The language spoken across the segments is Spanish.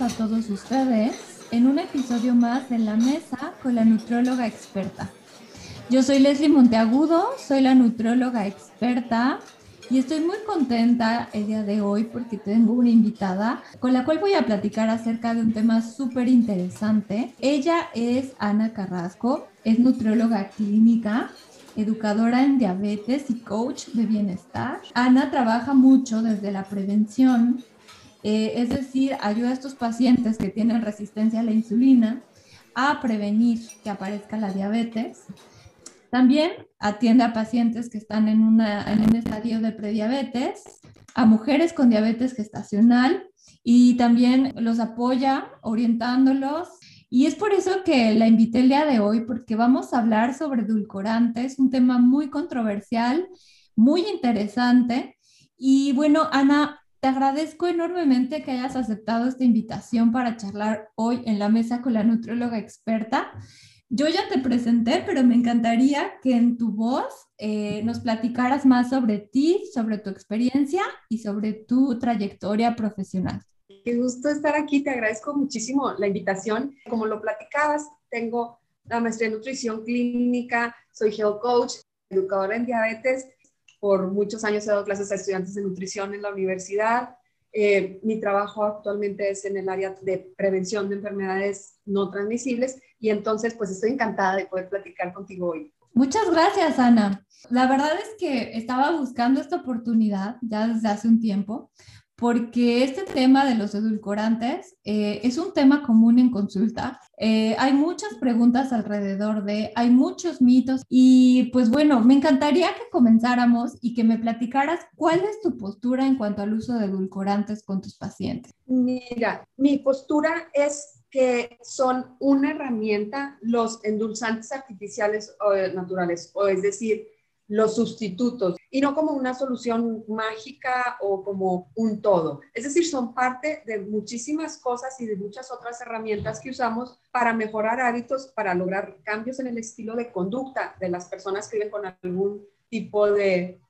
A todos ustedes en un episodio más de La Mesa con la nutróloga experta. Yo soy Leslie Monteagudo, soy la nutróloga experta y estoy muy contenta el día de hoy porque tengo una invitada con la cual voy a platicar acerca de un tema súper interesante. Ella es Ana Carrasco, es nutrióloga clínica, educadora en diabetes y coach de bienestar. Ana trabaja mucho desde la prevención, eh, es decir, ayuda a estos pacientes que tienen resistencia a la insulina a prevenir que aparezca la diabetes también atiende a pacientes que están en, una, en un estadio de prediabetes, a mujeres con diabetes gestacional y también los apoya orientándolos. Y es por eso que la invité el día de hoy, porque vamos a hablar sobre edulcorantes, un tema muy controversial, muy interesante. Y bueno, Ana, te agradezco enormemente que hayas aceptado esta invitación para charlar hoy en la mesa con la nutrióloga experta. Yo ya te presenté, pero me encantaría que en tu voz eh, nos platicaras más sobre ti, sobre tu experiencia y sobre tu trayectoria profesional. Qué gusto estar aquí, te agradezco muchísimo la invitación. Como lo platicabas, tengo la maestría en nutrición clínica, soy health coach, educadora en diabetes. Por muchos años he dado clases a estudiantes de nutrición en la universidad. Eh, mi trabajo actualmente es en el área de prevención de enfermedades no transmisibles y entonces pues estoy encantada de poder platicar contigo hoy. Muchas gracias, Ana. La verdad es que estaba buscando esta oportunidad ya desde hace un tiempo porque este tema de los edulcorantes eh, es un tema común en consulta. Eh, hay muchas preguntas alrededor de, hay muchos mitos y pues bueno, me encantaría que comenzáramos y que me platicaras cuál es tu postura en cuanto al uso de edulcorantes con tus pacientes. Mira, mi postura es que son una herramienta los endulzantes artificiales o naturales, o es decir, los sustitutos y no como una solución mágica o como un todo. Es decir, son parte de muchísimas cosas y de muchas otras herramientas que usamos para mejorar hábitos, para lograr cambios en el estilo de conducta de las personas que viven con algún tipo de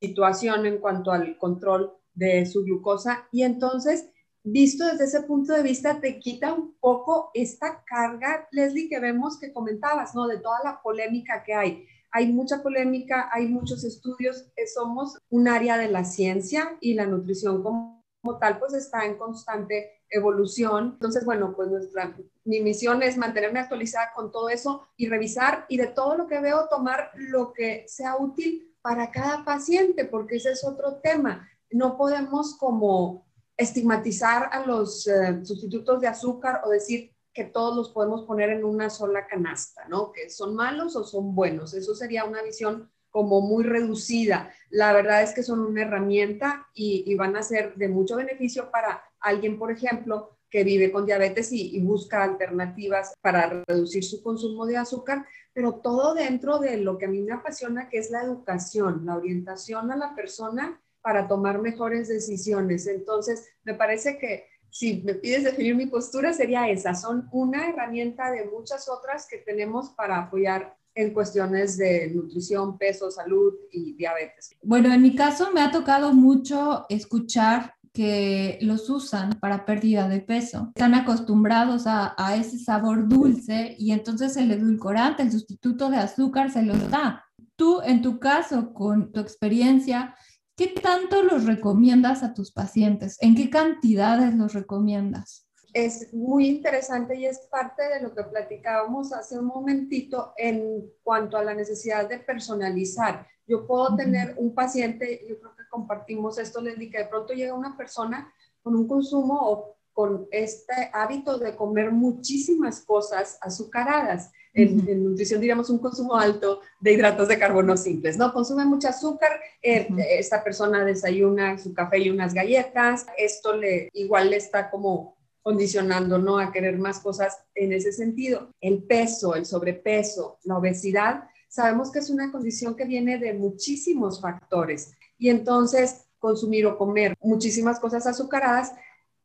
situación en cuanto al control de su glucosa. Y entonces, visto desde ese punto de vista, te quita un poco esta carga, Leslie, que vemos que comentabas, ¿no? De toda la polémica que hay hay mucha polémica, hay muchos estudios, eh, somos un área de la ciencia y la nutrición como, tal pues está en constante evolución. Entonces, bueno, pues nuestra, mi misión es mantenerme actualizada con todo eso y revisar y de todo lo que veo tomar lo que sea útil para cada paciente, porque ese es otro tema. No podemos como estigmatizar a los eh, sustitutos de azúcar o decir que todos los podemos poner en una sola canasta, ¿no? Que son malos o son buenos. Eso sería una visión como muy reducida. La verdad es que son una herramienta y, van a ser de mucho beneficio para alguien, por ejemplo, que vive con diabetes y, y, busca alternativas para reducir su consumo de azúcar, pero todo dentro de lo que a mí me apasiona, que es la educación, la orientación a la persona para tomar mejores decisiones. Entonces, me parece que si me pides definir mi postura, sería esa. Son una herramienta de muchas otras que tenemos para apoyar en cuestiones de nutrición, peso, salud y diabetes. Bueno, en mi caso me ha tocado mucho escuchar que los usan para pérdida de peso. Están acostumbrados a, ese sabor dulce y entonces el edulcorante, el sustituto de azúcar se los da. Tú, en tu caso, con tu experiencia, ¿Qué tanto los recomiendas a tus pacientes? ¿En qué cantidades los recomiendas? Es muy interesante y es parte de lo que platicábamos hace un momentito en cuanto a la necesidad de personalizar. Yo puedo tener un paciente, yo creo que compartimos esto, les que de pronto llega una persona con un consumo o con este hábito de comer muchísimas cosas azucaradas en, nutrición diríamos un consumo alto de hidratos de carbono simples, ¿no? Consume mucho azúcar, eh, esta persona desayuna su café y unas galletas, esto le igual le está como condicionando, ¿no? A querer más cosas en ese sentido. El peso, el sobrepeso, la obesidad, sabemos que es una condición que viene de muchísimos factores y entonces consumir o comer muchísimas cosas azucaradas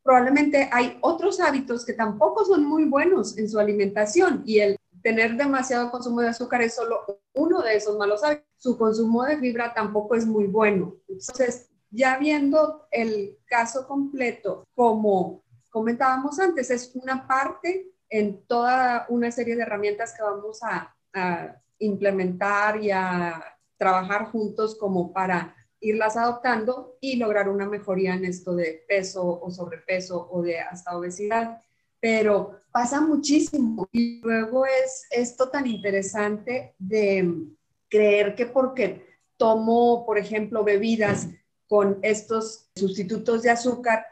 probablemente hay otros hábitos que tampoco son muy buenos en su alimentación y el tener demasiado consumo de azúcar es solo uno de esos malos hábitos. Su consumo de fibra tampoco es muy bueno. Entonces, ya viendo el caso completo, como comentábamos antes, es una parte en toda una serie de herramientas que vamos a, a implementar y a trabajar juntos como para irlas adoptando y lograr una mejoría en esto de peso o sobrepeso o de hasta obesidad. Pero pasa muchísimo y luego es esto tan interesante de creer que porque tomo, por ejemplo, bebidas con estos sustitutos de azúcar,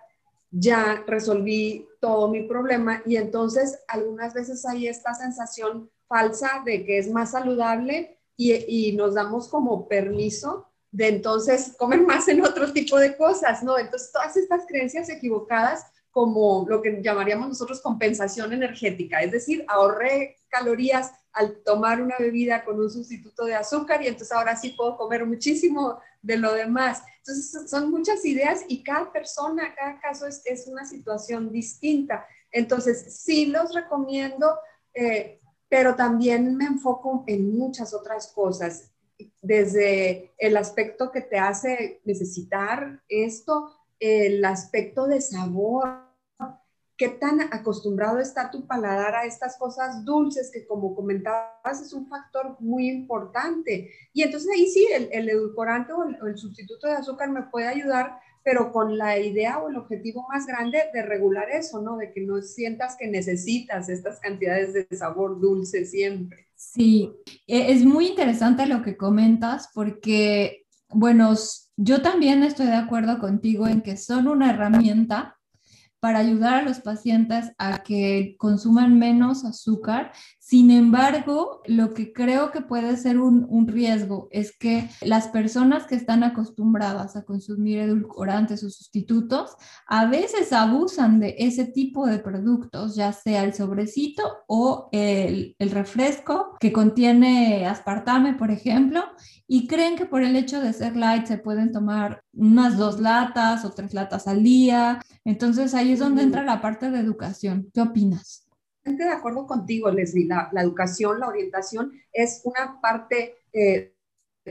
ya resolví todo mi problema y entonces algunas veces hay esta sensación falsa de que es más saludable y, nos damos como permiso de entonces comer más en otro tipo de cosas, ¿no? Entonces, todas estas creencias equivocadas como lo que llamaríamos nosotros compensación energética, es decir, ahorré calorías al tomar una bebida con un sustituto de azúcar y entonces ahora sí puedo comer muchísimo de lo demás. Entonces, son muchas ideas y cada persona, cada caso es, es una situación distinta. Entonces, sí los recomiendo, eh, pero también me enfoco en muchas otras cosas desde el aspecto que te hace necesitar esto, el aspecto de sabor, qué tan acostumbrado está tu paladar a estas cosas dulces que como comentabas es un factor muy importante. Y entonces ahí sí, el, edulcorante o el, sustituto de azúcar me puede ayudar, pero con la idea o el objetivo más grande de regular eso, ¿no? De que no sientas que necesitas estas cantidades de sabor dulce siempre. Sí, e, es muy interesante lo que comentas porque, bueno, yo también estoy de acuerdo contigo en que son una herramienta para ayudar a los pacientes a que consuman menos azúcar. Sin embargo, lo que creo que puede ser un, riesgo es que las personas que están acostumbradas a consumir edulcorantes o sustitutos a veces abusan de ese tipo de productos, ya sea el sobrecito o el, el refresco que contiene aspartame, por ejemplo, y creen que por el hecho de ser light se pueden tomar unas dos latas o tres latas al día. Entonces ahí es donde entra la parte de educación. ¿Qué opinas? De acuerdo contigo, Leslie, la, educación, la orientación es una parte eh,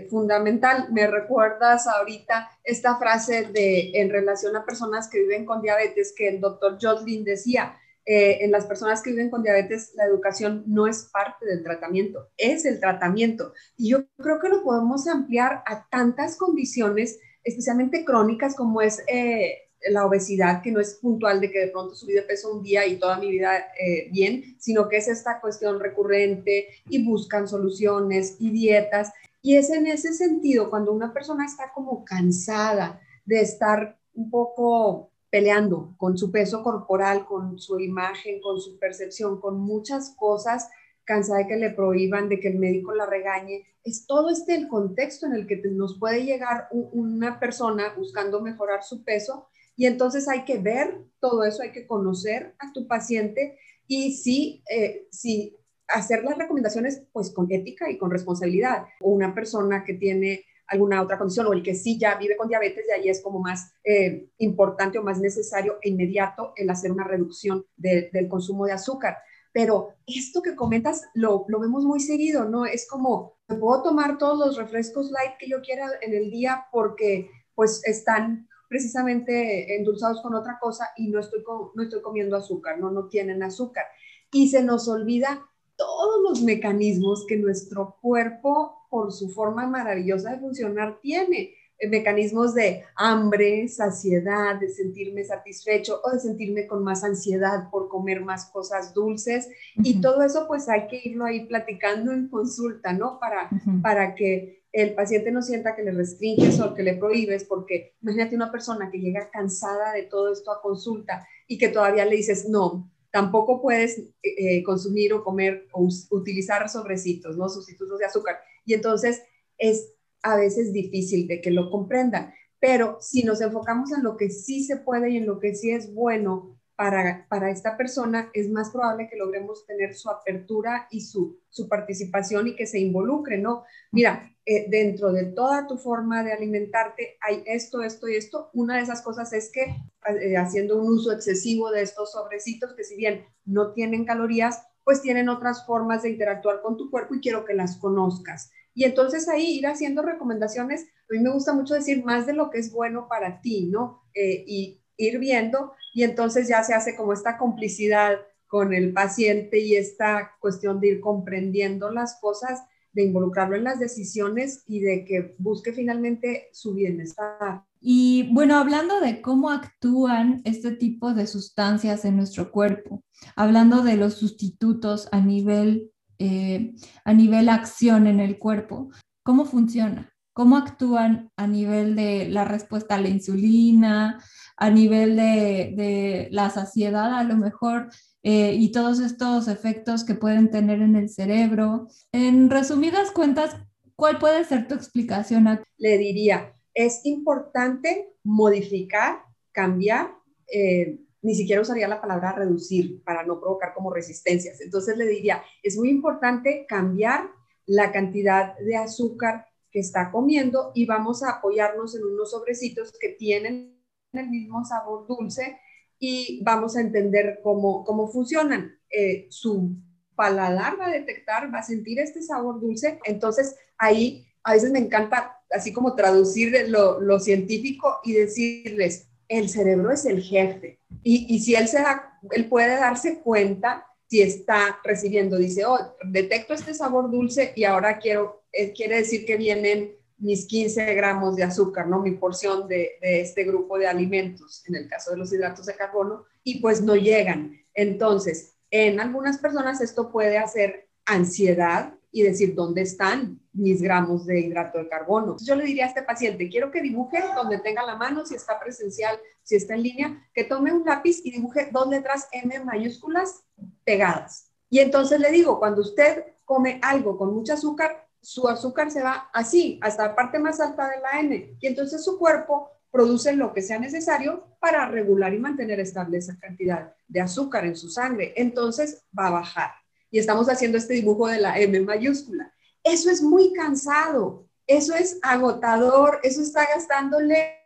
fundamental. Me recuerdas ahorita esta frase de en relación a personas que viven con diabetes que el doctor Joslin decía, eh, en las personas que viven con diabetes, la educación no es parte del tratamiento, es el tratamiento. Y yo creo que lo podemos ampliar a tantas condiciones especialmente crónicas como es eh, la obesidad, que no es puntual de que de pronto subí de peso un día y toda mi vida eh, bien, sino que es esta cuestión recurrente y buscan soluciones y dietas. Y es en ese sentido, cuando una persona está como cansada de estar un poco peleando con su peso corporal, con su imagen, con su percepción, con muchas cosas, cansada de que le prohíban, de que el médico la regañe. Es todo este el contexto en el que nos puede llegar una persona buscando mejorar su peso y entonces hay que ver todo eso, hay que conocer a tu paciente y sí, eh, sí hacer las recomendaciones pues con ética y con responsabilidad. O una persona que tiene alguna otra condición o el que sí ya vive con diabetes, de ahí es como más eh, importante o más necesario e inmediato el hacer una reducción del consumo de azúcar. Pero esto que comentas lo, lo vemos muy seguido, ¿no? Es como, puedo tomar todos los refrescos light que yo quiera en el día porque pues están precisamente endulzados con otra cosa y no estoy, no estoy comiendo azúcar, ¿no? No tienen azúcar. Y se nos olvida todos los mecanismos que nuestro cuerpo, por su forma maravillosa de funcionar, tiene. Eh, mecanismos de hambre, saciedad, de sentirme satisfecho o de sentirme con más ansiedad por comer más cosas dulces. Y todo eso pues hay que irlo ahí platicando en consulta, ¿no? Para, para que el paciente no sienta que le restringes o que le prohíbes, porque imagínate una persona que llega cansada de todo esto a consulta y que todavía le dices, no, tampoco puedes eh, eh, consumir o comer o utilizar sobrecitos, ¿no? Sustitutos de azúcar. Y entonces es a veces difícil de que lo comprendan. Pero si nos enfocamos en lo que sí se puede y en lo que sí es bueno para, para esta persona, es más probable que logremos tener su apertura y su, su participación y que se involucre, ¿no? Mira, eh, dentro de toda tu forma de alimentarte hay esto, esto y esto. Una de esas cosas es que eh, haciendo un uso excesivo de estos sobrecitos, que si bien no tienen calorías, pues tienen otras formas de interactuar con tu cuerpo y quiero que las conozcas. Y entonces ahí ir haciendo recomendaciones mí me gusta mucho decir más de lo que es bueno para ti, ¿no? Eh, y ir viendo y entonces ya se hace como esta complicidad con el paciente y esta cuestión de ir comprendiendo las cosas, de involucrarlo en las decisiones y de que busque finalmente su bienestar. Y bueno, hablando de cómo actúan este tipo de sustancias en nuestro cuerpo, hablando de los sustitutos a nivel, eh, a nivel acción en el cuerpo, ¿cómo funciona? ¿Cómo actúan a nivel de la respuesta a la insulina, a nivel de, la saciedad a lo mejor eh, y todos estos efectos que pueden tener en el cerebro. En resumidas cuentas, ¿cuál puede ser tu explicación? Le diría, es importante modificar, cambiar, eh, ni siquiera usaría la palabra reducir para no provocar como resistencias. Entonces le diría, es muy importante cambiar la cantidad de azúcar que está comiendo y vamos a apoyarnos en unos sobrecitos que tienen el mismo sabor dulce y vamos a entender cómo, cómo funcionan. Eh, su paladar va a detectar, va a sentir este sabor dulce, entonces ahí a veces me encanta así como traducir lo, lo científico y decirles, el cerebro es el jefe y, y si él, se da, él puede darse cuenta si está recibiendo, dice, oh, detecto este sabor dulce y ahora quiero, eh, quiere decir que vienen mis 15 gramos de azúcar, ¿no? Mi porción de, este grupo de alimentos, en el caso de los hidratos de carbono, y pues no llegan. Entonces, en algunas personas esto puede hacer ansiedad y decir, ¿dónde están mis gramos de hidrato de carbono? Yo le diría a este paciente, quiero que dibuje donde tenga la mano, si está presencial, si está en línea, que tome un lápiz y dibuje dos letras M mayúsculas pegadas. Y entonces le digo, cuando usted come algo con mucho azúcar, su azúcar se va así, hasta la parte más alta de la N, y entonces su cuerpo produce lo que sea necesario para regular y mantener estable esa cantidad de azúcar en su sangre. Entonces va a bajar. Y estamos haciendo este dibujo de la M mayúscula. Eso es muy cansado, eso es agotador, eso está gastándole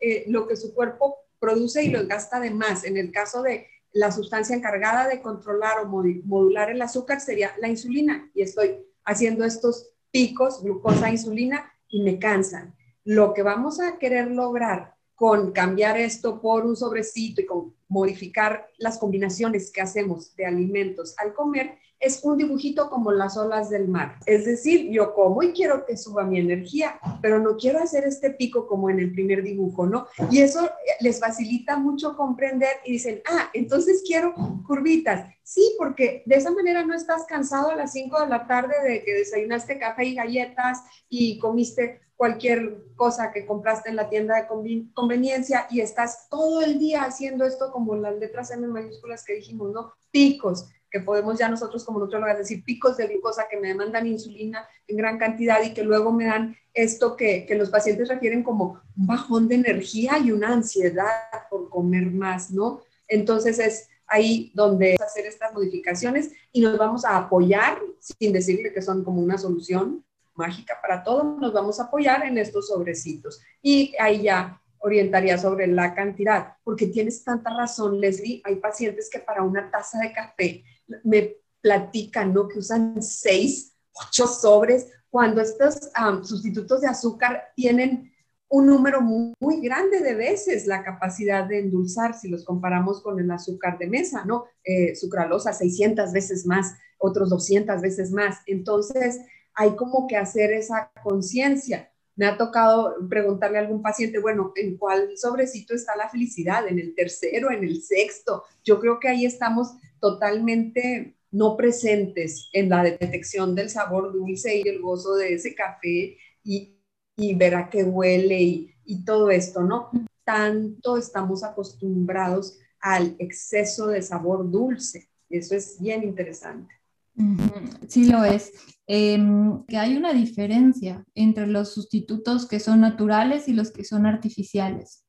eh, lo que su cuerpo produce y lo gasta de más. En el caso de la sustancia encargada de controlar o modular el azúcar sería la insulina. Y estoy haciendo estos picos, glucosa, insulina, y me cansan. Lo que vamos a querer lograr con cambiar esto por un sobrecito y con modificar las combinaciones que hacemos de alimentos al comer es un dibujito como las olas del mar. Es decir, yo como y quiero que suba mi energía, pero no quiero hacer este pico como en el primer dibujo, ¿no? Y eso les facilita mucho comprender y dicen, ah, entonces quiero curvitas. Sí, porque de esa manera no estás cansado a las 5 de la tarde de que desayunaste café y galletas y comiste cualquier cosa que compraste en la tienda de conveniencia y estás todo el día haciendo esto como las letras M mayúsculas que dijimos, ¿no? Picos que podemos ya nosotros como nutriólogos decir picos de glucosa que me demandan insulina en gran cantidad y que luego me dan esto que, que, los pacientes refieren como un bajón de energía y una ansiedad por comer más, ¿no? Entonces es ahí donde hacer estas modificaciones y nos vamos a apoyar, sin decirle que son como una solución mágica para todo, nos vamos a apoyar en estos sobrecitos. Y ahí ya orientaría sobre la cantidad, porque tienes tanta razón, Leslie, hay pacientes que para una taza de café me platican, ¿no? Que usan seis, ocho sobres, cuando estos sustitutos de azúcar tienen un número muy, grande de veces la capacidad de endulzar si los comparamos con el azúcar de mesa, ¿no? Eh, sucralosa 600 veces más, otros 200 veces más. Entonces, hay como que hacer esa conciencia. Me ha tocado preguntarle a algún paciente, bueno, ¿en cuál sobrecito está la felicidad? ¿En el tercero? ¿En el sexto? Yo creo que ahí estamos totalmente no presentes en la detección del sabor dulce y el gozo de ese café y, y ver a qué huele y, todo esto, ¿no? Tanto estamos acostumbrados al exceso de sabor dulce. Eso es bien interesante. Sí lo es. Em, que hay una diferencia entre los sustitutos que son naturales y los que son artificiales.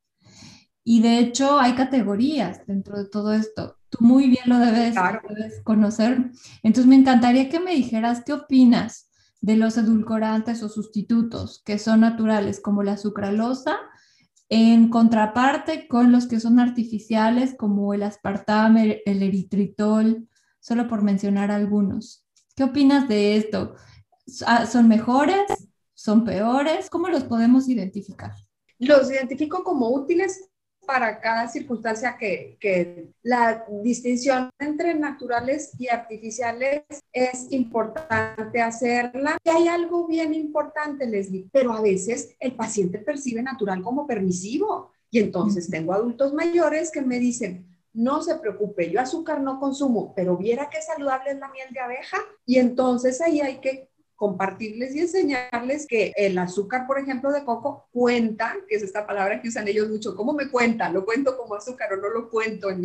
Y de hecho hay categorías dentro de todo esto. Tú muy bien lo debes, conocer. Entonces me encantaría que me dijeras qué opinas de los edulcorantes o sustitutos que son naturales como la sucralosa en contraparte con los que son artificiales como el aspartame, el eritritol, solo por mencionar algunos. ¿Qué opinas de esto? ¿Son mejores? ¿Son peores? ¿Cómo los podemos identificar? Los identifico como útiles para cada circunstancia que, que, la distinción entre naturales y artificiales es importante hacerla. Y hay algo bien importante, Leslie, pero a veces el paciente percibe natural como permisivo. Y entonces tengo adultos mayores que me dicen, no se preocupe, yo azúcar no consumo, pero viera qué saludable es la miel de abeja. Y entonces ahí hay que compartirles y enseñarles que el azúcar, por ejemplo, de coco cuenta, que es esta palabra que usan ellos mucho, ¿cómo me cuenta? ¿Lo cuento como azúcar o no lo cuento en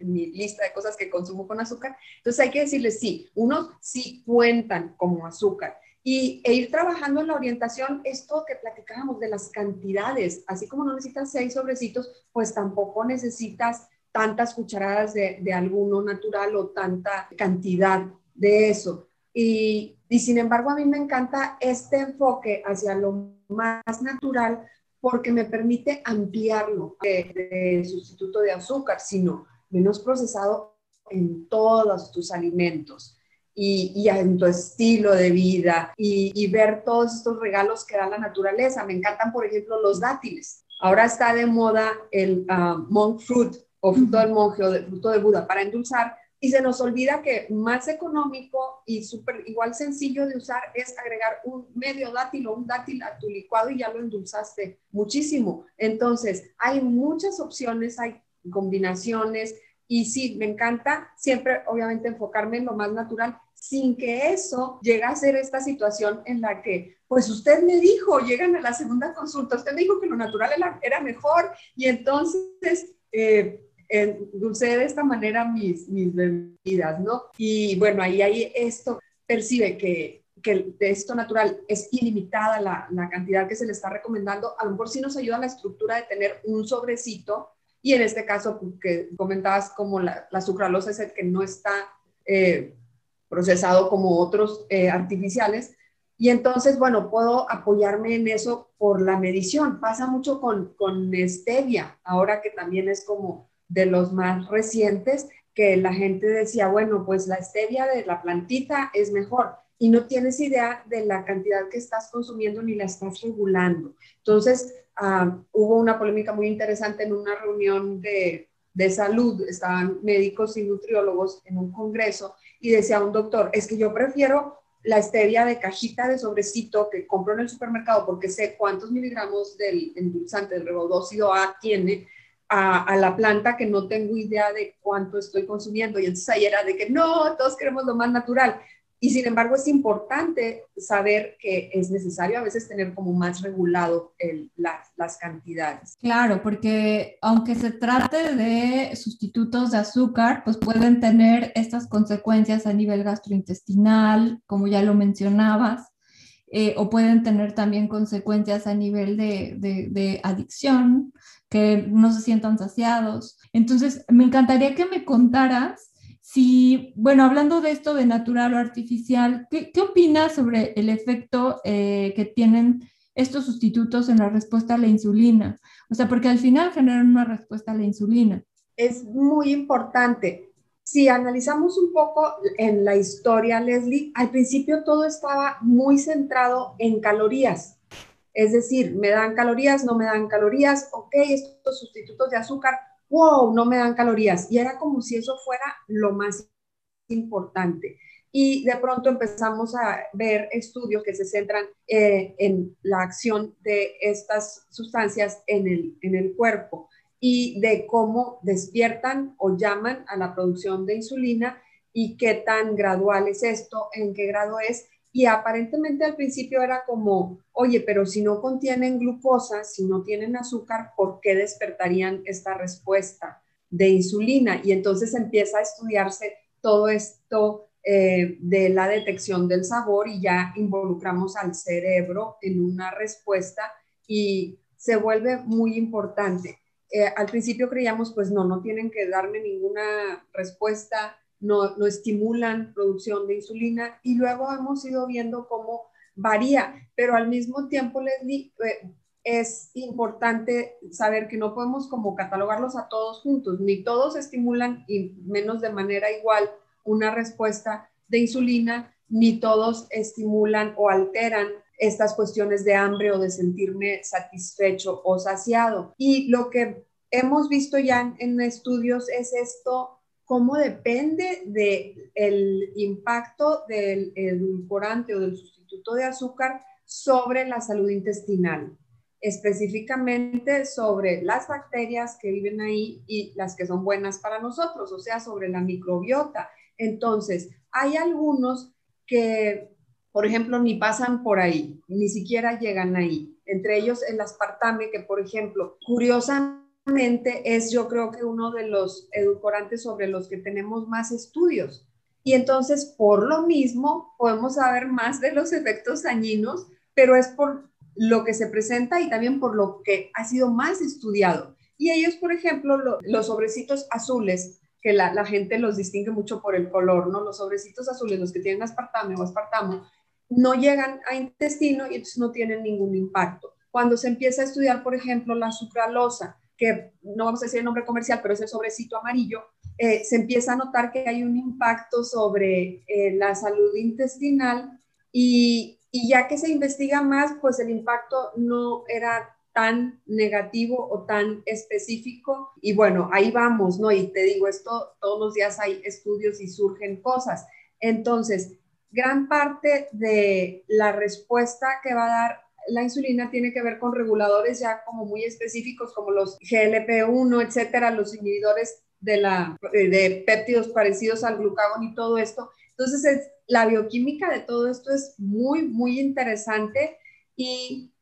mi, lista de cosas que consumo con azúcar? Entonces hay que decirles, sí, unos sí cuentan como azúcar. Y e ir trabajando en la orientación, esto que platicábamos de las cantidades, así como no necesitas seis sobrecitos, pues tampoco necesitas tantas cucharadas de, de alguno natural o tanta cantidad de eso. Y, y, sin embargo, a mí me encanta este enfoque hacia lo más natural porque me permite ampliarlo de, sustituto de azúcar, sino menos procesado en todos tus alimentos y, y en tu estilo de vida y, y, ver todos estos regalos que da la naturaleza. Me encantan, por ejemplo, los dátiles. Ahora está de moda el uh, monk fruit o fruto del monje o de, fruto de Buda para endulzar y se nos olvida que más económico y súper igual sencillo de usar es agregar un medio dátil o un dátil a tu licuado y ya lo endulzaste muchísimo. Entonces, hay muchas opciones, hay combinaciones y sí, me encanta siempre, obviamente, enfocarme en lo más natural sin que eso llegue a ser esta situación en la que, pues usted me dijo, llegan a la segunda consulta, usted me dijo que lo natural era, mejor y entonces... Eh, endulcé de esta manera mis, mis bebidas, ¿no? Y bueno, ahí, ahí esto percibe que, que de esto natural es ilimitada la, la, cantidad que se le está recomendando, a lo mejor sí nos ayuda la estructura de tener un sobrecito y en este caso pues, que comentabas como la, la sucralosa es el que no está eh, procesado como otros eh, artificiales, y entonces, bueno, puedo apoyarme en eso por la medición. Pasa mucho con, con stevia, ahora que también es como de los más recientes, que la gente decía, bueno, pues la stevia de la plantita es mejor y no tienes idea de la cantidad que estás consumiendo ni la estás regulando. Entonces, ah, hubo una polémica muy interesante en una reunión de, de salud, estaban médicos y nutriólogos en un congreso y decía un doctor, es que yo prefiero la stevia de cajita de sobrecito que compro en el supermercado porque sé cuántos miligramos del endulzante, del revodócido A tiene, a, la planta que no tengo idea de cuánto estoy consumiendo. Y entonces ahí era de que no, todos queremos lo más natural. Y sin embargo es importante saber que es necesario a veces tener como más regulado el, las cantidades. Claro, porque aunque se trate de sustitutos de azúcar, pues pueden tener estas consecuencias a nivel gastrointestinal, como ya lo mencionabas, eh, o pueden tener también consecuencias a nivel de, adicción, que no se sientan saciados. Entonces, me encantaría que me contaras si, bueno, hablando de esto de natural o artificial, ¿qué, qué opinas sobre el efecto eh, que tienen estos sustitutos en la respuesta a la insulina? O sea, porque al final generan una respuesta a la insulina. Es muy importante. Si analizamos un poco en la historia, Leslie, al principio todo estaba muy centrado en calorías. Es decir, me dan calorías, no me dan calorías, ok, estos sustitutos de azúcar, wow, no me dan calorías. Y era como si eso fuera lo más importante. Y de pronto empezamos a ver estudios que se centran eh, en la acción de estas sustancias en el, en el cuerpo y de cómo despiertan o llaman a la producción de insulina y qué tan gradual es esto, en qué grado es y aparentemente al principio era como, oye, pero si no contienen glucosa, si no tienen azúcar, ¿por qué despertarían esta respuesta de insulina? Y entonces empieza a estudiarse todo esto eh, de la detección del sabor y ya involucramos al cerebro en una respuesta y se vuelve muy importante. Eh, al principio creíamos, pues no, no tienen que darme ninguna respuesta no, no estimulan producción de insulina y luego hemos ido viendo cómo varía, pero al mismo tiempo, Leslie, eh, es importante saber que no podemos como catalogarlos a todos juntos, ni todos estimulan y menos de manera igual una respuesta de insulina, ni todos estimulan o alteran estas cuestiones de hambre o de sentirme satisfecho o saciado. Y lo que hemos visto ya en, estudios es esto, cómo depende del impacto del edulcorante o del sustituto de azúcar sobre la salud intestinal, específicamente sobre las bacterias que viven ahí y las que son buenas para nosotros, o sea, sobre la microbiota. Entonces, hay algunos que por ejemplo, ni pasan por ahí, ni siquiera llegan ahí. Entre ellos el aspartame, que por ejemplo, curiosamente es yo creo que uno de los edulcorantes sobre los que tenemos más estudios. Y entonces, por lo mismo, podemos saber más de los efectos dañinos, pero es por lo que se presenta y también por lo que ha sido más estudiado. Y ellos, por ejemplo, los sobrecitos azules, que la, la, gente los distingue mucho por el color, ¿no? Los sobrecitos azules, los que tienen aspartame o aspartamo, no llegan a intestino y entonces no tienen ningún impacto. Cuando se empieza a estudiar, por ejemplo, la sucralosa, que no vamos a decir el nombre comercial, pero es el sobrecito amarillo, eh, se empieza a notar que hay un impacto sobre eh, la salud intestinal y, ya que se investiga más, pues el impacto no era tan negativo o tan específico. Y bueno, ahí vamos, ¿no? Y te digo, esto todos los días hay estudios y surgen cosas. Entonces, gran parte de la respuesta que va a dar la insulina tiene que ver con reguladores ya como muy específicos como los GLP-1, etcétera, los inhibidores de, la, de péptidos parecidos al glucagón y todo esto. Entonces, es, la bioquímica de todo esto es muy, muy interesante y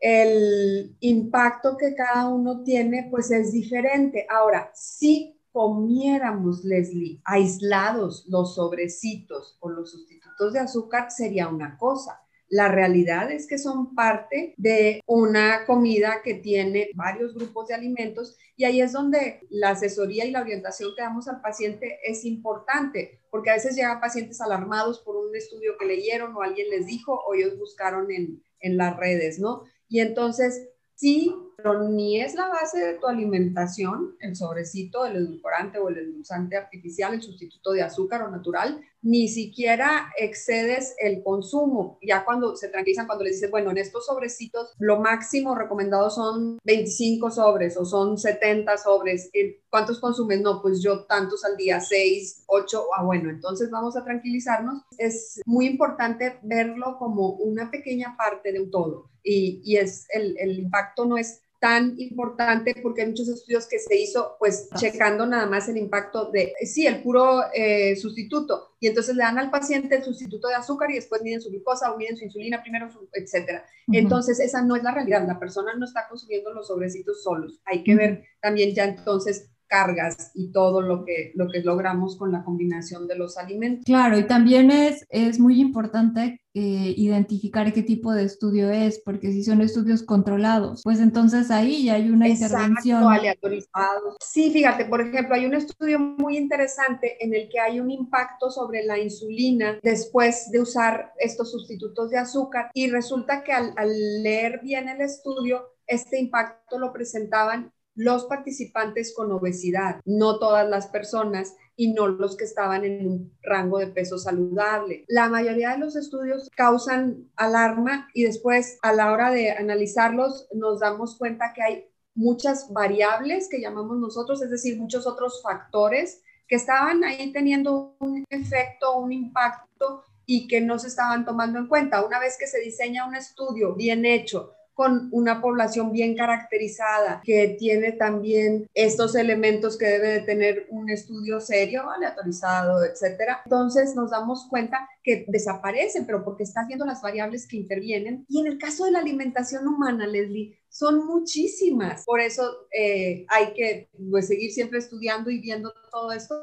el impacto que cada uno tiene, pues es diferente. Ahora, sí comiéramos, Leslie, aislados los sobrecitos o los sustitutos de azúcar sería una cosa. La realidad es que son parte de una comida que tiene varios grupos de alimentos y ahí es donde la asesoría y la orientación que damos al paciente es importante, porque a veces llegan pacientes alarmados por un estudio que leyeron o alguien les dijo o ellos buscaron en, en las redes, ¿no? Y entonces sí pero ni es la base de tu alimentación, el sobrecito, el edulcorante o el endulzante artificial, el sustituto de azúcar o natural, ni siquiera excedes el consumo. Ya cuando se tranquilizan, cuando les dices, bueno, en estos sobrecitos lo máximo recomendado son 25 sobres o son 70 sobres. ¿Cuántos consumes? No, pues yo tantos al día, 6, 8, ah, bueno, entonces vamos a tranquilizarnos. Es muy importante verlo como una pequeña parte de un todo y, y es el, el impacto no es tan importante porque hay muchos estudios que se hizo pues checando nada más el impacto de, sí, el puro eh, sustituto. Y entonces le dan al paciente el sustituto de azúcar y después miden su glucosa o miden su insulina primero, etcétera. Entonces esa no es la realidad. La persona no está consumiendo los sobrecitos solos. Hay que ver también ya entonces cargas y todo lo que, lo que logramos con la combinación de los alimentos. Claro, y también es, es muy importante eh, identificar qué tipo de estudio es, porque si son estudios controlados, pues entonces ahí ya hay una Exacto, intervención. aleatorizado. Sí, fíjate, por ejemplo, hay un estudio muy interesante en el que hay un impacto sobre la insulina después de usar estos sustitutos de azúcar y resulta que al, al leer bien el estudio, este impacto lo presentaban los participantes con obesidad, no todas las personas y no los que estaban en un rango de peso saludable. La mayoría de los estudios causan alarma y después a la hora de analizarlos nos damos cuenta que hay muchas variables que llamamos nosotros, es decir, muchos otros factores que estaban ahí teniendo un efecto, un impacto y que no se estaban tomando en cuenta. Una vez que se diseña un estudio bien hecho, con una población bien caracterizada, que tiene también estos elementos que debe de tener un estudio serio, aleatorizado, etcétera. Entonces nos damos cuenta que desaparecen, pero porque estás viendo las variables que intervienen. Y en el caso de la alimentación humana, Leslie, son muchísimas. Por eso eh, hay que pues, seguir siempre estudiando y viendo todo esto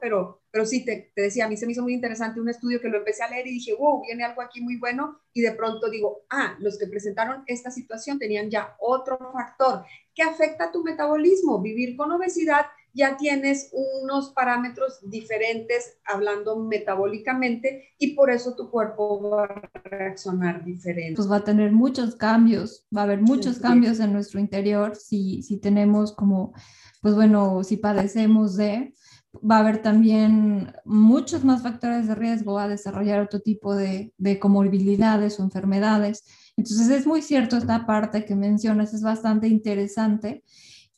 pero, pero sí, te, te, decía, a mí se me hizo muy interesante un estudio que lo empecé a leer y dije, wow, viene algo aquí muy bueno, y de pronto digo, ah, los que presentaron esta situación tenían ya otro factor que afecta a tu metabolismo. Vivir con obesidad ya tienes unos parámetros diferentes hablando metabólicamente y por eso tu cuerpo va a reaccionar diferente. Pues va a tener muchos cambios, va a haber muchos cambios en nuestro interior si, si tenemos como, pues bueno, si padecemos de va a haber también muchos más factores de riesgo a desarrollar otro tipo de, de comorbilidades o enfermedades. Entonces es muy cierto esta parte que mencionas, es bastante interesante.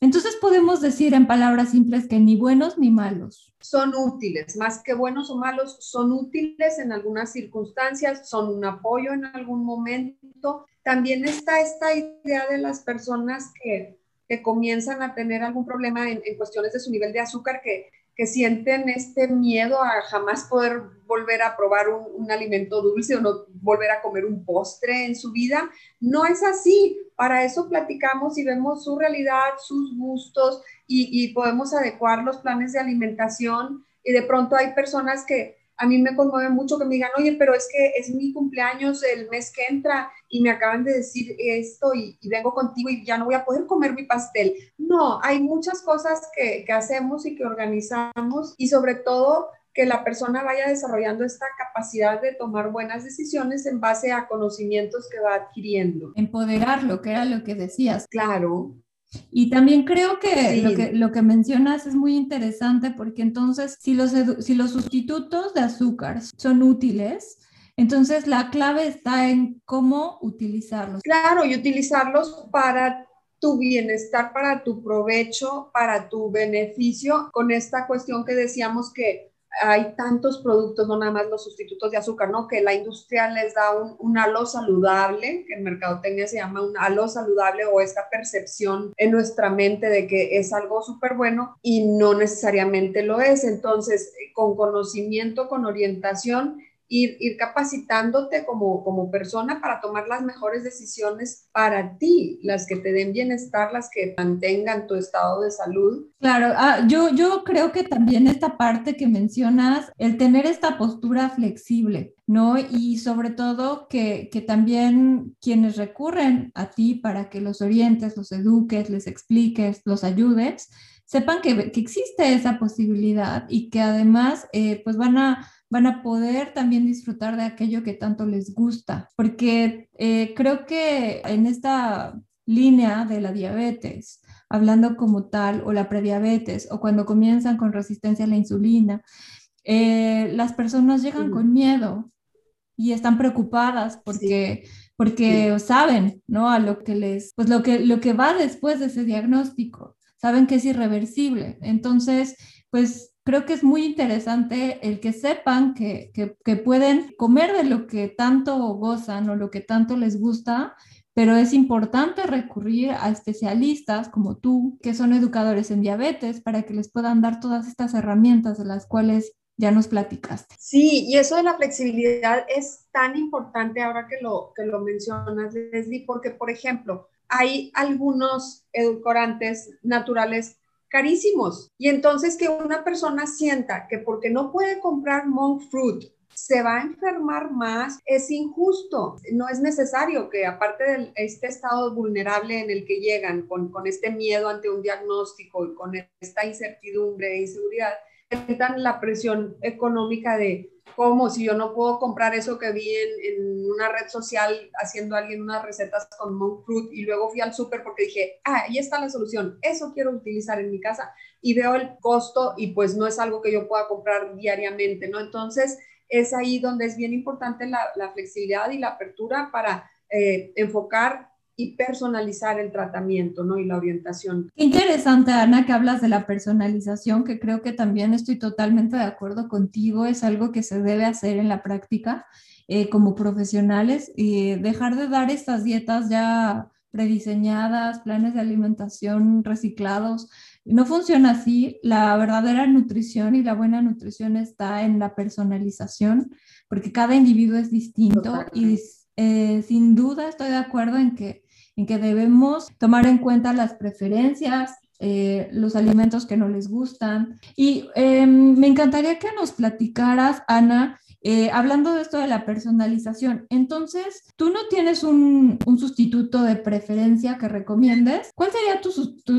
Entonces podemos decir en palabras simples que ni buenos ni malos. Son útiles, más que buenos o malos, son útiles en algunas circunstancias, son un apoyo en algún momento. También está esta idea de las personas que, que comienzan a tener algún problema en, en cuestiones de su nivel de azúcar, que que sienten este miedo a jamás poder volver a probar un, alimento dulce o no volver a comer un postre en su vida. No es así. Para eso platicamos y vemos su realidad, sus gustos y, podemos adecuar los planes de alimentación. Y de pronto hay personas que, a mí me conmueve mucho que me digan, oye, pero es que es mi cumpleaños el mes que entra y me acaban de decir esto y, vengo contigo y ya no voy a poder comer mi pastel. No, hay muchas cosas que, que hacemos y que organizamos y sobre todo que la persona vaya desarrollando esta capacidad de tomar buenas decisiones en base a conocimientos que va adquiriendo. Empoderarlo, que era lo que decías. Claro. Y también creo que, lo que lo que mencionas es muy interesante porque entonces si los, si los sustitutos de azúcar son útiles, entonces la clave está en cómo utilizarlos. Claro, y utilizarlos para tu bienestar, para tu provecho, para tu beneficio, con esta cuestión que decíamos que hay tantos productos, no nada más los sustitutos de azúcar, ¿no? Que la industria les da un, un, halo saludable, que en mercadotecnia se llama un halo saludable o esta percepción en nuestra mente de que es algo súper bueno y no necesariamente lo es. Entonces, con conocimiento, con orientación, ir, capacitándote como, como persona para tomar las mejores decisiones para ti, las que te den bienestar, las que mantengan tu estado de salud. Claro, ah, yo, yo creo que también esta parte que mencionas, el tener esta postura flexible, ¿no? Y sobre todo que, que también quienes recurren a ti para que los orientes, los eduques, les expliques, los ayudes, sepan que, que existe esa posibilidad y que además eh, pues van a van a poder también disfrutar de aquello que tanto les gusta, porque eh, creo que en esta línea de la diabetes, hablando como tal, o la prediabetes, o cuando comienzan con resistencia a la insulina, eh, las personas llegan con miedo y están preocupadas porque, porque saben, ¿no? A lo que les, pues lo que, lo que va después de ese diagnóstico, saben que es irreversible. Entonces, pues creo que es muy interesante el que sepan que, que, pueden comer de lo que tanto gozan o lo que tanto les gusta, pero es importante recurrir a especialistas como tú, que son educadores en diabetes, para que les puedan dar todas estas herramientas de las cuales ya nos platicaste. Sí, y eso de la flexibilidad es tan importante ahora que lo, que lo mencionas, Leslie, porque, por ejemplo, hay algunos edulcorantes naturales carísimos. Y entonces que una persona sienta que porque no puede comprar monk fruit se va a enfermar más, es injusto. No es necesario que aparte de este estado vulnerable en el que llegan con, con este miedo ante un diagnóstico y con esta incertidumbre e inseguridad, sientan la presión económica de cómo si yo no puedo comprar eso que vi en, una red social haciendo alguien unas recetas con monk fruit y luego fui al súper porque dije, ah, ahí está la solución, eso quiero utilizar en mi casa y veo el costo y pues no es algo que yo pueda comprar diariamente, ¿no? Entonces es ahí donde es bien importante la, flexibilidad y la apertura para eh, enfocar y personalizar el tratamiento, ¿no? Y la orientación. Qué interesante, Ana, que hablas de la personalización, que creo que también estoy totalmente de acuerdo contigo, es algo que se debe hacer en la práctica eh, como profesionales y dejar de dar estas dietas ya prediseñadas, planes de alimentación reciclados. No funciona así. La verdadera nutrición y la buena nutrición está en la personalización, porque cada individuo es distinto y eh, sin duda estoy de acuerdo en que en que debemos tomar en cuenta las preferencias, eh, los alimentos que no les gustan. Y em, me encantaría que nos platicaras, Ana, eh, hablando de esto de la personalización, entonces, tú no tienes un, sustituto de preferencia que recomiendes. ¿Cuál sería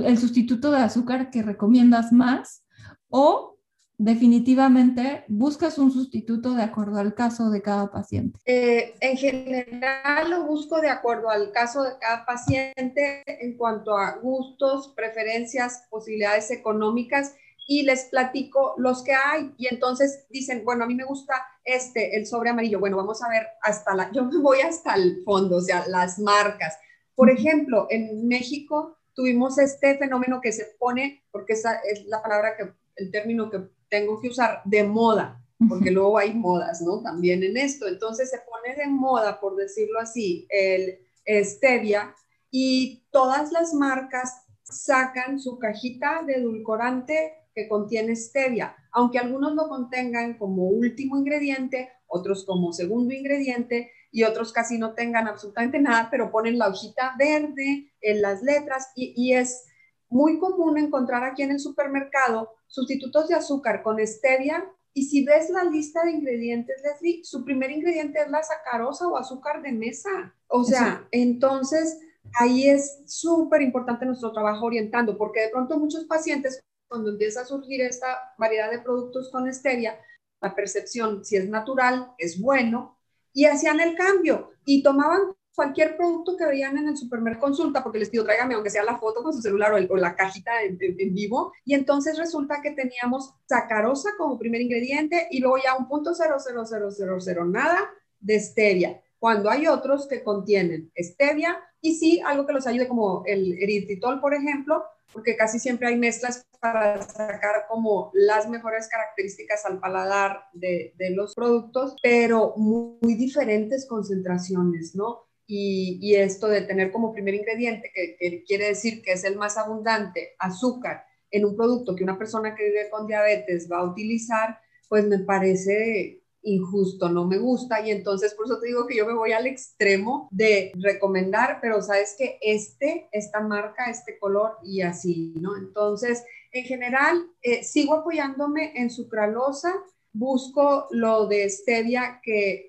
el sustituto de azúcar que recomiendas más? O definitivamente buscas un sustituto de acuerdo al caso de cada paciente? Eh, en general lo busco de acuerdo al caso de cada paciente en cuanto a gustos, preferencias, posibilidades económicas y les platico los que hay. Y entonces dicen, bueno, a mí me gusta este, el sobre amarillo. Bueno, vamos a ver hasta la, yo me voy hasta el fondo, o sea, las marcas. Por ejemplo, en México tuvimos este fenómeno que se pone, porque esa es la palabra que, el término que tengo que usar, de moda, porque luego hay modas, ¿no? También en esto. Entonces se pone de moda, por decirlo así, el stevia y todas las marcas sacan su cajita de edulcorante que contiene stevia, aunque algunos lo contengan como último ingrediente, otros como segundo ingrediente y otros casi no tengan absolutamente nada, pero ponen la hojita verde en las letras y, y es muy común encontrar aquí en el supermercado sustitutos de azúcar con stevia y si ves la lista de ingredientes, Leslie, su primer ingrediente es la sacarosa o azúcar de mesa. O sea, entonces ahí es súper importante nuestro trabajo orientando, porque de pronto muchos pacientes cuando empieza a surgir esta variedad de productos con stevia, la percepción, si es natural, es bueno, y hacían el cambio y tomaban cualquier producto que veían en el supermercado consulta, porque les pido, tráigame aunque sea la foto con su celular o, la cajita en, vivo, y entonces resulta que teníamos sacarosa como primer ingrediente y luego ya un punto cero, cero, cero, nada de stevia, cuando hay otros que contienen stevia y sí, algo que los ayude como el eritritol, por ejemplo, porque casi siempre hay mezclas para sacar como las mejores características al paladar de, de los productos, pero muy, diferentes concentraciones, ¿no? Y, esto de tener como primer ingrediente, que, que quiere decir que es el más abundante, azúcar, en un producto que una persona que vive con diabetes va a utilizar, pues me parece injusto, no me gusta y entonces por eso te digo que yo me voy al extremo de recomendar, pero sabes que este, esta marca, este color y así, ¿no? Entonces, en general, eh, sigo apoyándome en sucralosa, busco lo de stevia que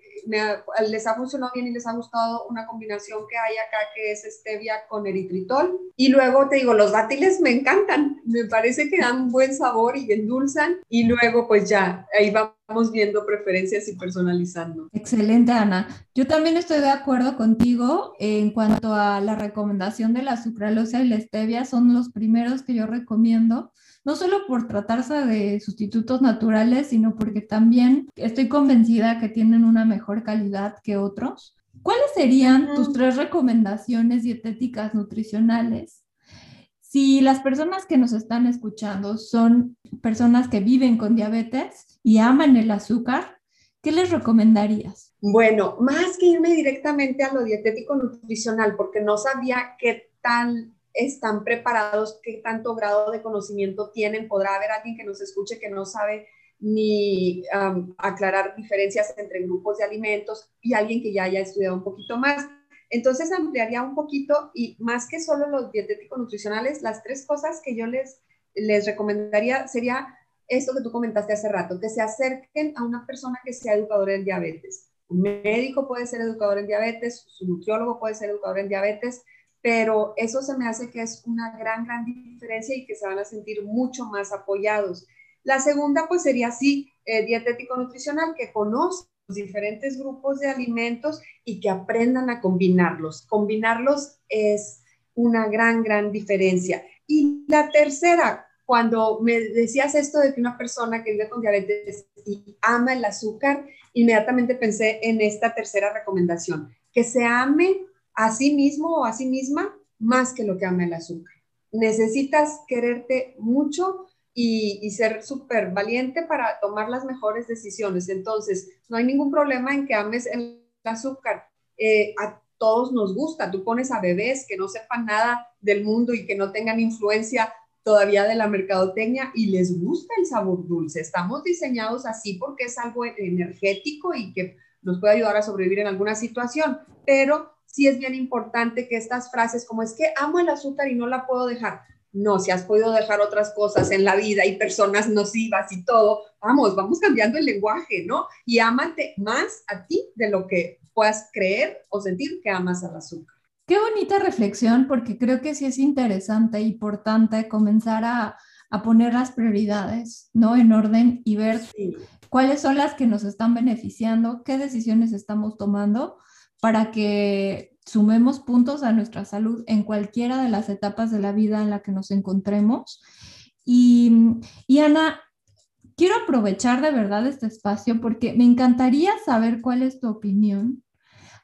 les ha funcionado bien y les ha gustado una combinación que hay acá que es stevia con eritritol. Y luego te digo, los dátiles me encantan, me parece que dan buen sabor y endulzan. Y luego pues ya, ahí vamos viendo preferencias y personalizando. Excelente, Ana. Yo también estoy de acuerdo contigo en cuanto a la recomendación de la sucralosa y la stevia, son los primeros que yo recomiendo no solo por tratarse de sustitutos naturales, sino porque también estoy convencida que tienen una mejor calidad que otros. ¿Cuáles serían tus tres recomendaciones dietéticas nutricionales? Si las personas que nos están escuchando son personas que viven con diabetes y aman el azúcar, ¿qué les recomendarías? Bueno, más que irme directamente a lo dietético nutricional, porque no sabía qué tan están preparados, qué tanto grado de conocimiento tienen. Podrá haber alguien que nos escuche que no sabe ni aclarar diferencias entre grupos de alimentos y alguien que ya haya estudiado un poquito más. Entonces ampliaría un poquito y más que solo los dietéticos nutricionales, las tres cosas que yo les, les recomendaría sería esto que tú comentaste hace rato, que se acerquen a una persona que sea educadora en diabetes. Un médico puede ser educador en diabetes, su nutriólogo puede ser educador en diabetes, pero eso se me hace que es una gran, gran diferencia y que se van a sentir mucho más apoyados. La segunda, pues sería así, eh, dietético-nutricional, que conozca los diferentes grupos de alimentos y que aprendan a combinarlos. Combinarlos es una gran, gran diferencia. Y la tercera, cuando me decías esto de que una persona que vive con diabetes y ama el azúcar, inmediatamente pensé en esta tercera recomendación, que se ame a sí mismo o a sí misma más que lo que ama el azúcar. Necesitas quererte mucho y, ser súper valiente para tomar las mejores decisiones. Entonces, no hay ningún problema en que ames el azúcar. Eh, a todos nos gusta. Tú pones a bebés que no sepan nada del mundo y que no tengan influencia todavía de la mercadotecnia y les gusta el sabor dulce. Estamos diseñados así porque es algo energético y que nos puede ayudar a sobrevivir en alguna situación, pero sí es bien importante que estas frases como es que amo el azúcar y no la puedo dejar. No, si has podido dejar otras cosas en la vida y personas nocivas y todo, vamos, vamos cambiando el lenguaje, ¿no? Y ámate más a ti de lo que puedas creer o sentir que amas al azúcar. Qué bonita reflexión, porque creo que sí es interesante e importante comenzar a, a poner las prioridades, ¿no? En orden y ver cuáles son las que nos están beneficiando, qué decisiones estamos tomando para que sumemos puntos a nuestra salud en cualquiera de las etapas de la vida en la que nos encontremos. Y, Diana, quiero aprovechar de verdad este espacio porque me encantaría saber cuál es tu opinión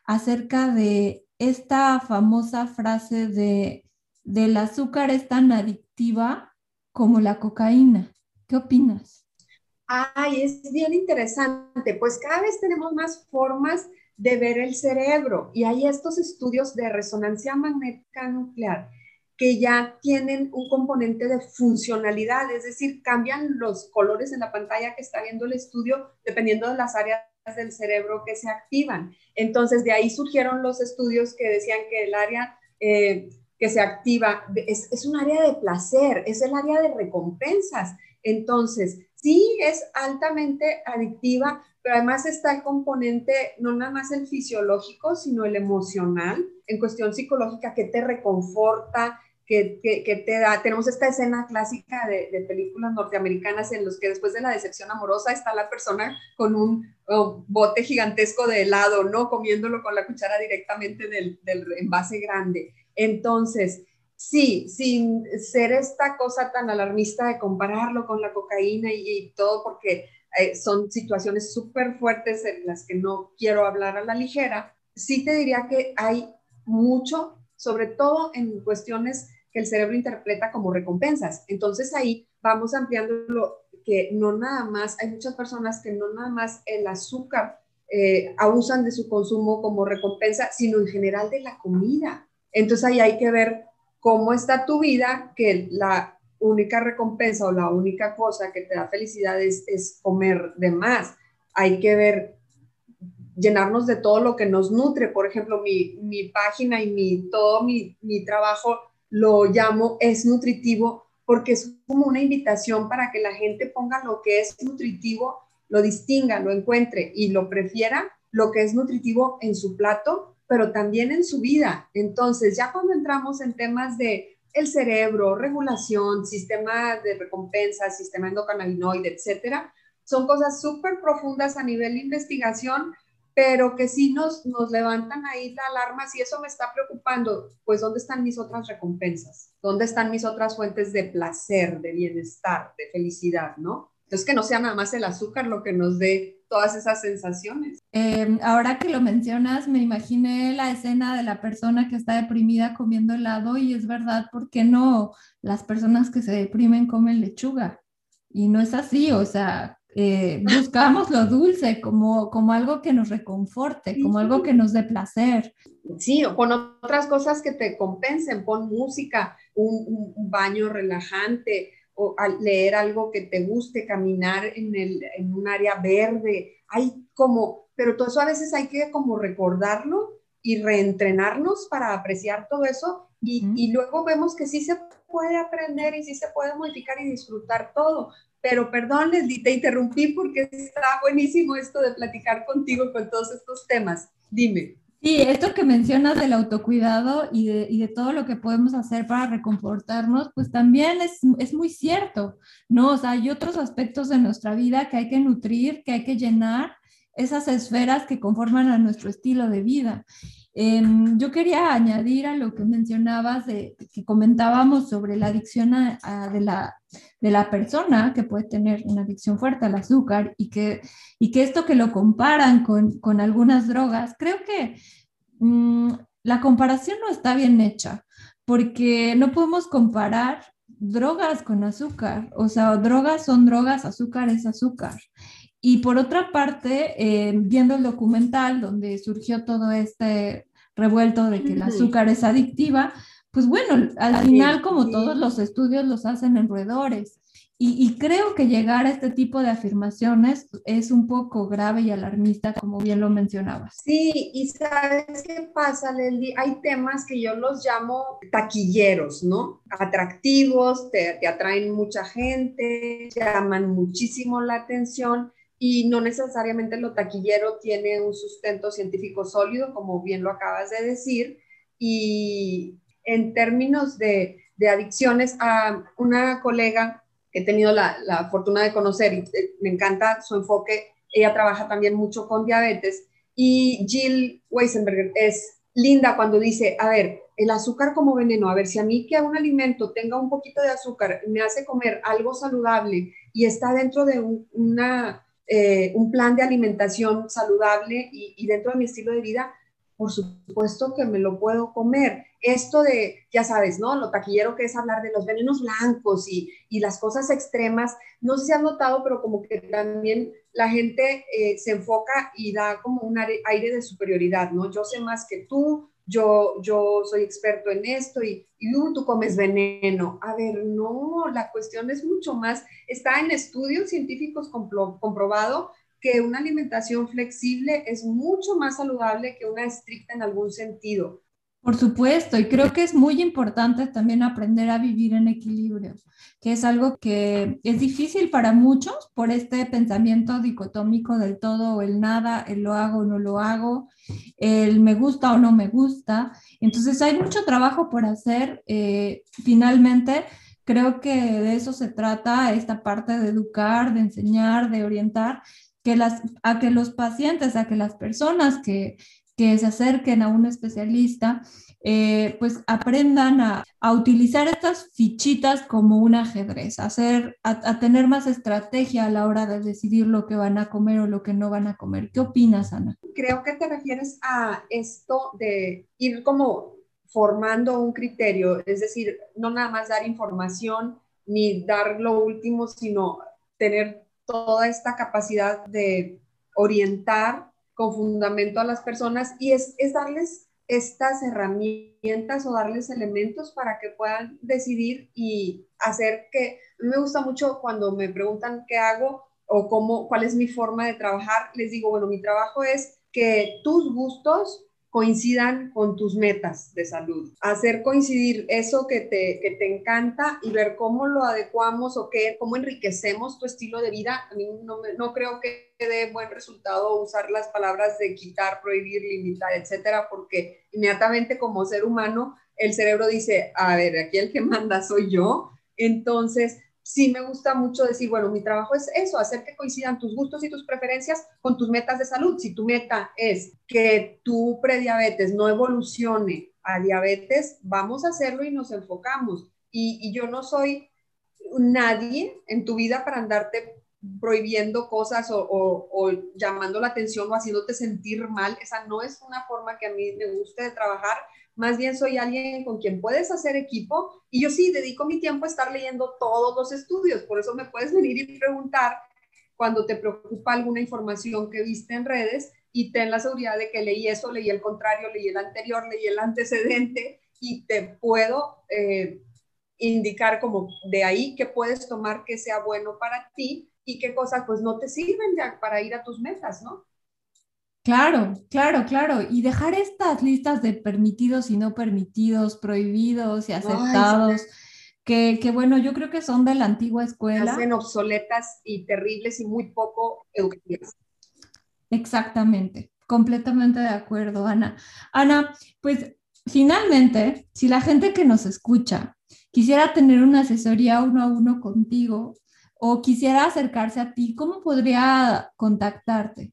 acerca de esta famosa frase de del azúcar es tan adictiva como la cocaína. ¿Qué opinas? Ay, es bien interesante. Pues cada vez tenemos más formas de ver el cerebro y hay estos estudios de resonancia magnética nuclear que ya tienen un componente de funcionalidad, es decir, cambian los colores en la pantalla que está viendo el estudio dependiendo de las áreas del cerebro que se activan. Entonces, de ahí surgieron los estudios que decían que el área eh, que se activa es, es, un área de placer, es el área de recompensas. Entonces, sí es altamente adictiva, pero además está el componente, no nada más el fisiológico, sino el emocional, en cuestión psicológica, que te reconforta, que, que, te da, tenemos esta escena clásica de, películas norteamericanas en los que después de la decepción amorosa está la persona con un bote gigantesco de helado, ¿no? Comiéndolo con la cuchara directamente del envase grande. Entonces, sí, sin ser esta cosa tan alarmista de compararlo con la cocaína y, todo, porque eh, son situaciones súper fuertes en las que no quiero hablar a la ligera, sí te diría que hay mucho, sobre todo en cuestiones que el cerebro interpreta como recompensas. Entonces ahí vamos ampliando lo que no nada más, hay muchas personas que no nada más el azúcar eh, abusan de su consumo como recompensa, sino en general de la comida. Entonces ahí hay que ver cómo está tu vida, que la única recompensa o la única cosa que te da felicidad es, comer de más. Hay que ver, llenarnos de todo lo que nos nutre. Por ejemplo, mi, página y mi, todo mi, mi trabajo lo llamo es nutritivo porque es como una invitación para que la gente ponga lo que es nutritivo, lo distinga, lo encuentre y lo prefiera, lo que es nutritivo en su plato pero también en su vida. Entonces, ya cuando entramos en temas de el cerebro, regulación, sistema de recompensa, sistema endocannabinoide, etcétera, son cosas súper profundas a nivel de investigación, pero que sí nos, nos levantan ahí la alarma, si eso me está preocupando, pues ¿dónde están mis otras recompensas? ¿Dónde están mis otras fuentes de placer, de bienestar, de felicidad, no? Entonces, que no sea nada más el azúcar lo que nos dé todas esas sensaciones. Em, ahora que lo mencionas, me imaginé la escena de la persona que está deprimida comiendo helado y es verdad, ¿por qué no las personas que se deprimen comen lechuga? Y no es así, o sea, eh, buscamos lo dulce como, como algo que nos reconforte, como algo que nos dé placer. Sí, o con otras cosas que te compensen, pon música, un, un baño relajante, o leer algo que te guste, caminar en, el, en un área verde, hay como, pero todo eso a veces hay que como recordarlo y reentrenarnos para apreciar todo eso y, y, luego vemos que sí se puede aprender y sí se puede modificar y disfrutar todo. Pero perdón, Leslie, te interrumpí porque está buenísimo esto de platicar contigo con todos estos temas. Dime. Sí, esto que mencionas del autocuidado y de, y de, todo lo que podemos hacer para reconfortarnos, pues también es, es, muy cierto, ¿no? O sea, hay otros aspectos de nuestra vida que hay que nutrir, que hay que llenar, esas esferas que conforman a nuestro estilo de vida. Em, yo quería añadir a lo que mencionabas, de, que comentábamos sobre la adicción de, la, de la persona que puede tener una adicción fuerte al azúcar y que, y que esto que lo comparan con, con algunas drogas, creo que mm, la comparación no está bien hecha porque no podemos comparar drogas con azúcar, o sea, drogas son drogas, azúcar es azúcar. Y por otra parte, eh, viendo el documental donde surgió todo este revuelto de que el azúcar es adictiva, pues bueno, al final como todos los estudios los hacen en roedores. Y, creo que llegar a este tipo de afirmaciones es un poco grave y alarmista, como bien lo mencionabas. Sí, y sabes qué pasa, Leli, hay temas que yo los llamo taquilleros, ¿no? Atractivos, te, te atraen mucha gente, llaman muchísimo la atención y no necesariamente lo taquillero tiene un sustento científico sólido, como bien lo acabas de decir, y en términos de, de adicciones, a una colega que he tenido la, la, fortuna de conocer y eh, me encanta su enfoque, ella trabaja también mucho con diabetes, y Jill Weisenberger es linda cuando dice, a ver, el azúcar como veneno. A ver, si a mí que un alimento tenga un poquito de azúcar me hace comer algo saludable y está dentro de un, una, eh, un plan de alimentación saludable y, dentro de mi estilo de vida, por supuesto que me lo puedo comer. Esto de, ya sabes, ¿no? Lo taquillero que es hablar de los venenos blancos y, y las cosas extremas, no sé si has notado, pero como que también la gente eh, se enfoca y da como un aire de superioridad, ¿no? Yo sé más que tú, yo, yo soy experto en esto y, y tú comes veneno. A ver, no, la cuestión es mucho más, está en estudios científicos comprobado que una alimentación flexible es mucho más saludable que una estricta en algún sentido. Por supuesto, y creo que es muy importante también aprender a vivir en equilibrio, que es algo que es difícil para muchos por este pensamiento dicotómico del todo o el nada, el lo hago o no lo hago, el me gusta o no me gusta. Entonces hay mucho trabajo por hacer. Eh, finalmente, creo que de eso se trata esta parte de educar, de enseñar, de orientar, que las, a que los pacientes, a que las personas que que se acerquen a un especialista, eh, pues aprendan a, utilizar estas fichitas como un ajedrez, a, hacer, a, tener más estrategia a la hora de decidir lo que van a comer o lo que no van a comer. ¿Qué opinas, Ana? Creo que te refieres a esto de ir como formando un criterio, es decir, no nada más dar información ni dar lo último, sino tener toda esta capacidad de orientar con fundamento a las personas y es, es darles estas herramientas o darles elementos para que puedan decidir y hacer que, a mí me gusta mucho cuando me preguntan qué hago o cómo, cuál es mi forma de trabajar, les digo, bueno, mi trabajo es que tus gustos coincidan con tus metas de salud. Hacer coincidir eso que te, que te encanta y ver cómo lo adecuamos o qué, cómo enriquecemos tu estilo de vida. A mí no, no creo que dé buen resultado usar las palabras de quitar, prohibir, limitar, etcétera, porque inmediatamente como ser humano el cerebro dice, a ver, aquí el que manda soy yo. Entonces, sí me gusta mucho decir, bueno, mi trabajo es eso, hacer que coincidan tus gustos y tus preferencias con tus metas de salud. Si tu meta es que tu prediabetes no evolucione a diabetes, vamos a hacerlo y nos enfocamos. Y, yo no soy nadie en tu vida para andarte prohibiendo cosas o, o, llamando la atención o haciéndote sentir mal. Esa no es una forma que a mí me guste de trabajar más bien soy alguien con quien puedes hacer equipo y yo sí dedico mi tiempo a estar leyendo todos los estudios, por eso me puedes venir y preguntar cuando te preocupa alguna información que viste en redes y ten la seguridad de que leí eso, leí el contrario, leí el anterior, leí el antecedente y te puedo eh, indicar como de ahí que puedes tomar que sea bueno para ti y qué cosas pues no te sirven ya para ir a tus metas, ¿no? Claro, claro, claro. Y dejar estas listas de permitidos y no permitidos, prohibidos y aceptados, que, que, bueno, yo creo que son de la antigua escuela. Hacen obsoletas y terribles y muy poco educativas. Exactamente, completamente de acuerdo, Ana. Ana, pues finalmente, si la gente que nos escucha quisiera tener una asesoría uno a uno contigo o quisiera acercarse a ti, ¿cómo podría contactarte?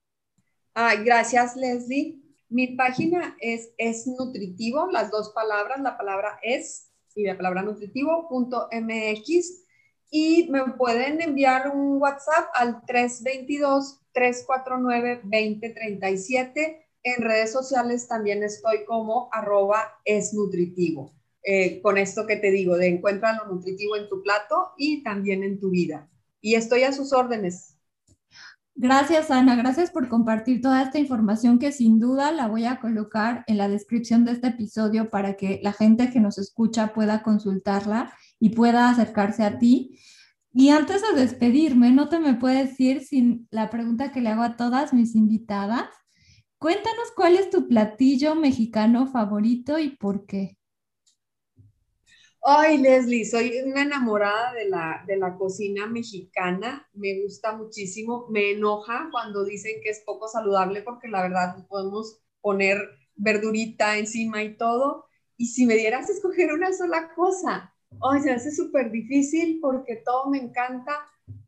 Gracias, Leslie. Mi página es es nutritivo, las dos palabras, la palabra es y la palabra nutritivo.mx y me pueden enviar un WhatsApp al 322-349-2037. En redes sociales también estoy como arroba es nutritivo. Eh, con esto que te digo, de encuentra lo nutritivo en tu plato y también en tu vida. Y estoy a sus órdenes. Gracias, Ana. Gracias por compartir toda esta información que sin duda la voy a colocar en la descripción de este episodio para que la gente que nos escucha pueda consultarla y pueda acercarse a ti. Y antes de despedirme, no te me puedes ir sin la pregunta que le hago a todas mis invitadas. Cuéntanos cuál es tu platillo mexicano favorito y por qué. Ay, Leslie, soy una enamorada de la, de la cocina mexicana, me gusta muchísimo, me enoja cuando dicen que es poco saludable porque la verdad podemos poner verdurita encima y todo. Y si me dieras a escoger una sola cosa, ay, se hace súper difícil porque todo me encanta,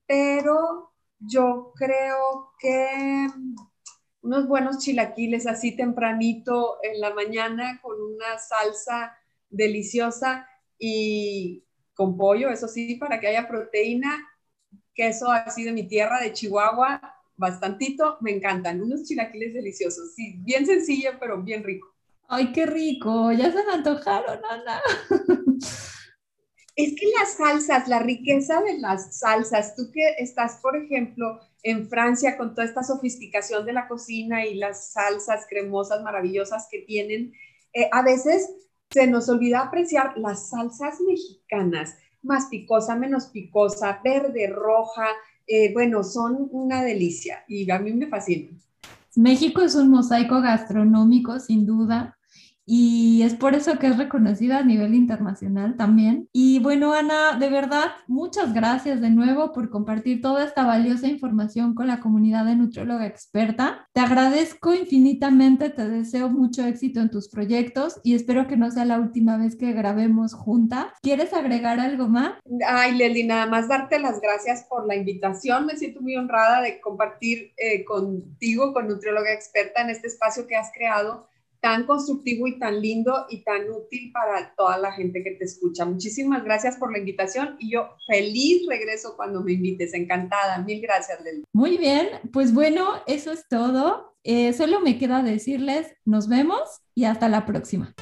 pero yo creo que unos buenos chilaquiles así tempranito en la mañana con una salsa deliciosa y con pollo, eso sí, para que haya proteína, queso así de mi tierra, de Chihuahua, bastantito, me encantan, unos chilaquiles deliciosos, sí, bien sencillo, pero bien rico. Ay, qué rico, ya se me antojaron, Ana. Es que las salsas, la riqueza de las salsas, tú que estás, por ejemplo, en Francia con toda esta sofisticación de la cocina y las salsas cremosas maravillosas que tienen, eh, a veces se nos olvida apreciar las salsas mexicanas, más picosa, menos picosa, verde, roja, eh, bueno, son una delicia y a mí me fascinan. México es un mosaico gastronómico, sin duda y es por eso que es reconocida a nivel internacional también. Y bueno, Ana, de verdad, muchas gracias de nuevo por compartir toda esta valiosa información con la comunidad de nutrióloga experta. Te agradezco infinitamente, te deseo mucho éxito en tus proyectos y espero que no sea la última vez que grabemos juntas. ¿Quieres agregar algo más? Ay, Leli, nada más darte las gracias por la invitación. Me siento muy honrada de compartir eh, contigo, con nutrióloga experta, en este espacio que has creado tan constructivo y tan lindo y tan útil para toda la gente que te escucha. Muchísimas gracias por la invitación y yo feliz regreso cuando me invites, encantada. Mil gracias, Leli. Muy bien, pues bueno, eso es todo. Eh, solo me queda decirles, nos vemos y hasta la próxima.